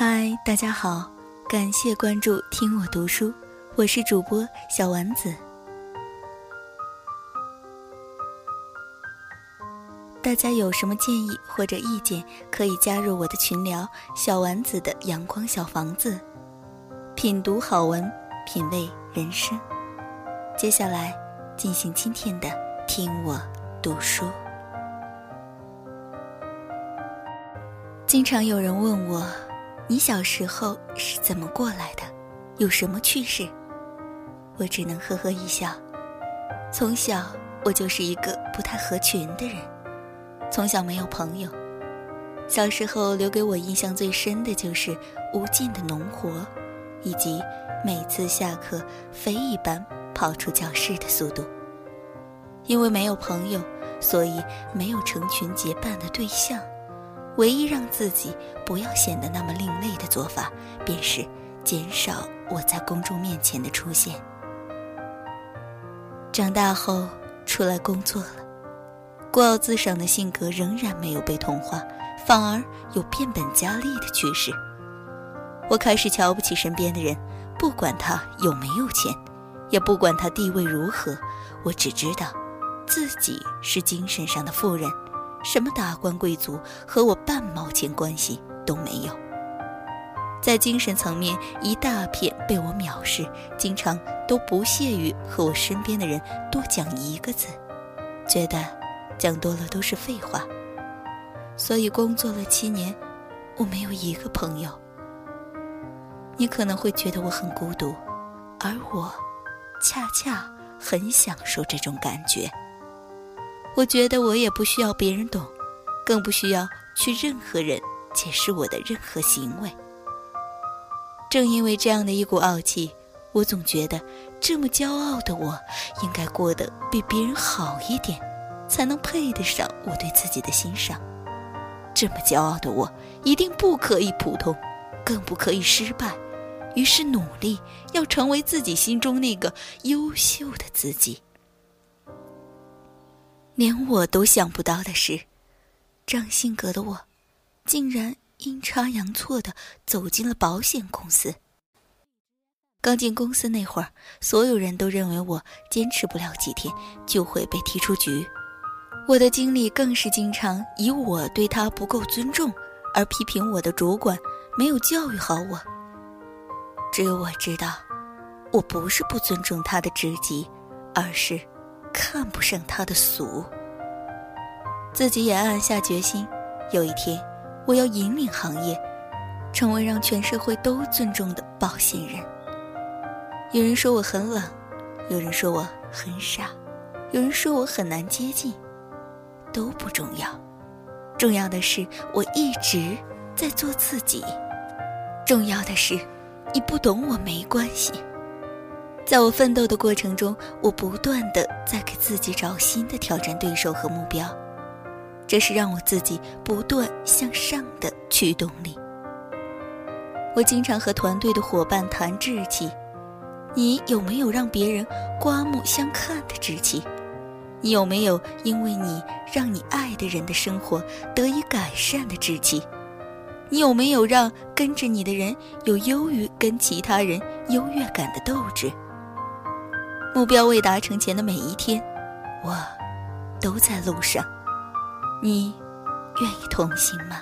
嗨，大家好，感谢关注“听我读书”，我是主播小丸子。大家有什么建议或者意见，可以加入我的群聊“小丸子的阳光小房子”，品读好文，品味人生。接下来进行今天的“听我读书”。经常有人问我。你小时候是怎么过来的？有什么趣事？我只能呵呵一笑。从小我就是一个不太合群的人，从小没有朋友。小时候留给我印象最深的就是无尽的农活，以及每次下课飞一般跑出教室的速度。因为没有朋友，所以没有成群结伴的对象。唯一让自己不要显得那么另类的做法，便是减少我在公众面前的出现。长大后出来工作了，孤傲自赏的性格仍然没有被同化，反而有变本加厉的趋势。我开始瞧不起身边的人，不管他有没有钱，也不管他地位如何，我只知道，自己是精神上的富人。什么达官贵族和我半毛钱关系都没有，在精神层面一大片被我藐视，经常都不屑于和我身边的人多讲一个字，觉得讲多了都是废话。所以工作了七年，我没有一个朋友。你可能会觉得我很孤独，而我，恰恰很享受这种感觉。我觉得我也不需要别人懂，更不需要去任何人解释我的任何行为。正因为这样的一股傲气，我总觉得这么骄傲的我，应该过得比别人好一点，才能配得上我对自己的欣赏。这么骄傲的我，一定不可以普通，更不可以失败。于是努力要成为自己心中那个优秀的自己。连我都想不到的是，这样性格的我，竟然阴差阳错的走进了保险公司。刚进公司那会儿，所有人都认为我坚持不了几天就会被踢出局。我的经理更是经常以我对他不够尊重而批评我的主管没有教育好我。只有我知道，我不是不尊重他的职级，而是。看不上他的俗，自己也暗暗下决心，有一天我要引领行业，成为让全社会都尊重的保险人。有人说我很冷，有人说我很傻，有人说我很难接近，都不重要，重要的是我一直在做自己。重要的是，你不懂我没关系。在我奋斗的过程中，我不断的在给自己找新的挑战对手和目标，这是让我自己不断向上的驱动力。我经常和团队的伙伴谈志气，你有没有让别人刮目相看的志气？你有没有因为你让你爱的人的生活得以改善的志气？你有没有让跟着你的人有优于跟其他人优越感的斗志？目标未达成前的每一天，我都在路上。你愿意同行吗？